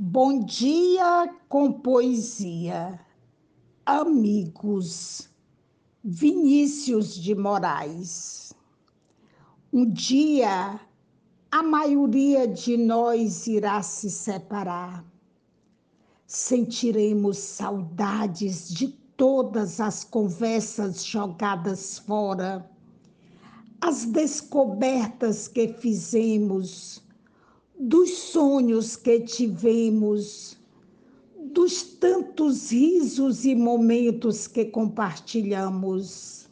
Bom dia com poesia. Amigos. Vinícius de Moraes. Um dia a maioria de nós irá se separar. Sentiremos saudades de todas as conversas jogadas fora, as descobertas que fizemos dos sonhos que tivemos, dos tantos risos e momentos que compartilhamos.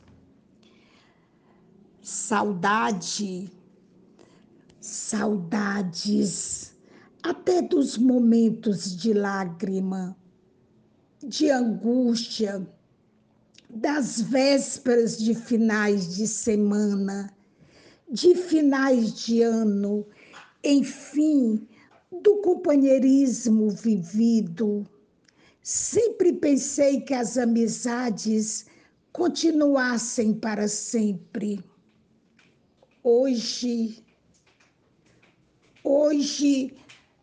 Saudade, saudades, até dos momentos de lágrima, de angústia, das vésperas de finais de semana, de finais de ano enfim, do companheirismo vivido. Sempre pensei que as amizades continuassem para sempre. Hoje, hoje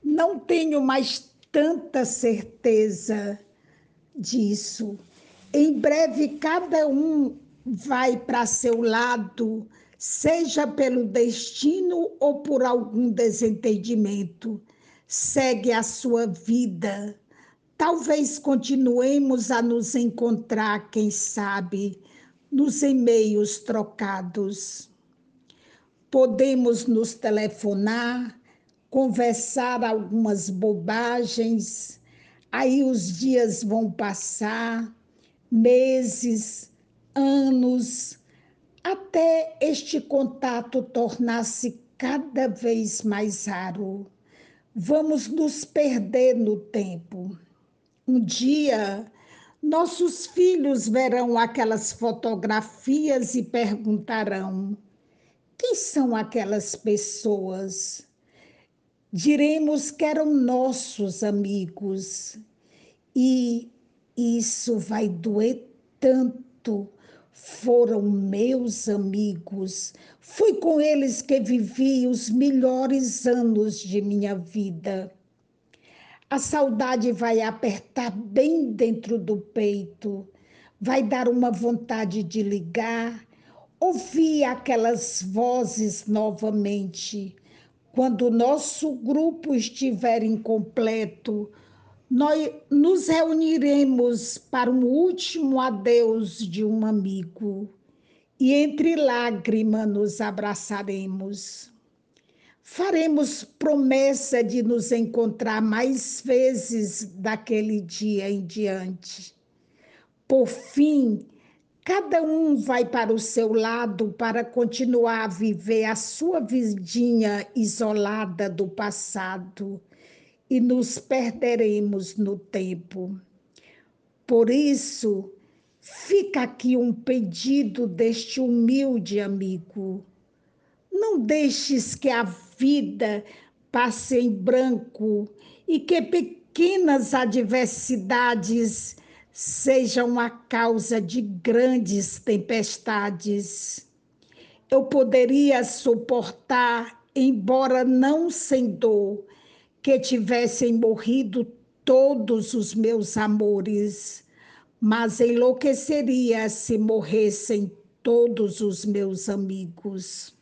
não tenho mais tanta certeza disso. Em breve, cada um vai para seu lado seja pelo destino ou por algum desentendimento. Segue a sua vida. Talvez continuemos a nos encontrar, quem sabe, nos e-mails trocados. Podemos nos telefonar, conversar algumas bobagens, aí os dias vão passar, meses, anos, até este contato tornar-se cada vez mais raro. Vamos nos perder no tempo. Um dia, nossos filhos verão aquelas fotografias e perguntarão: quem são aquelas pessoas? Diremos que eram nossos amigos. E isso vai doer tanto foram meus amigos. Foi com eles que vivi os melhores anos de minha vida. A saudade vai apertar bem dentro do peito, vai dar uma vontade de ligar, ouvir aquelas vozes novamente. Quando o nosso grupo estiver incompleto, nós nos reuniremos para um último adeus de um amigo e entre lágrimas nos abraçaremos. Faremos promessa de nos encontrar mais vezes daquele dia em diante. Por fim, cada um vai para o seu lado para continuar a viver a sua vidinha isolada do passado e nos perderemos no tempo. Por isso, fica aqui um pedido deste humilde amigo. Não deixes que a vida passe em branco e que pequenas adversidades sejam a causa de grandes tempestades. Eu poderia suportar, embora não sem dor, que tivessem morrido todos os meus amores, mas enlouqueceria se morressem todos os meus amigos.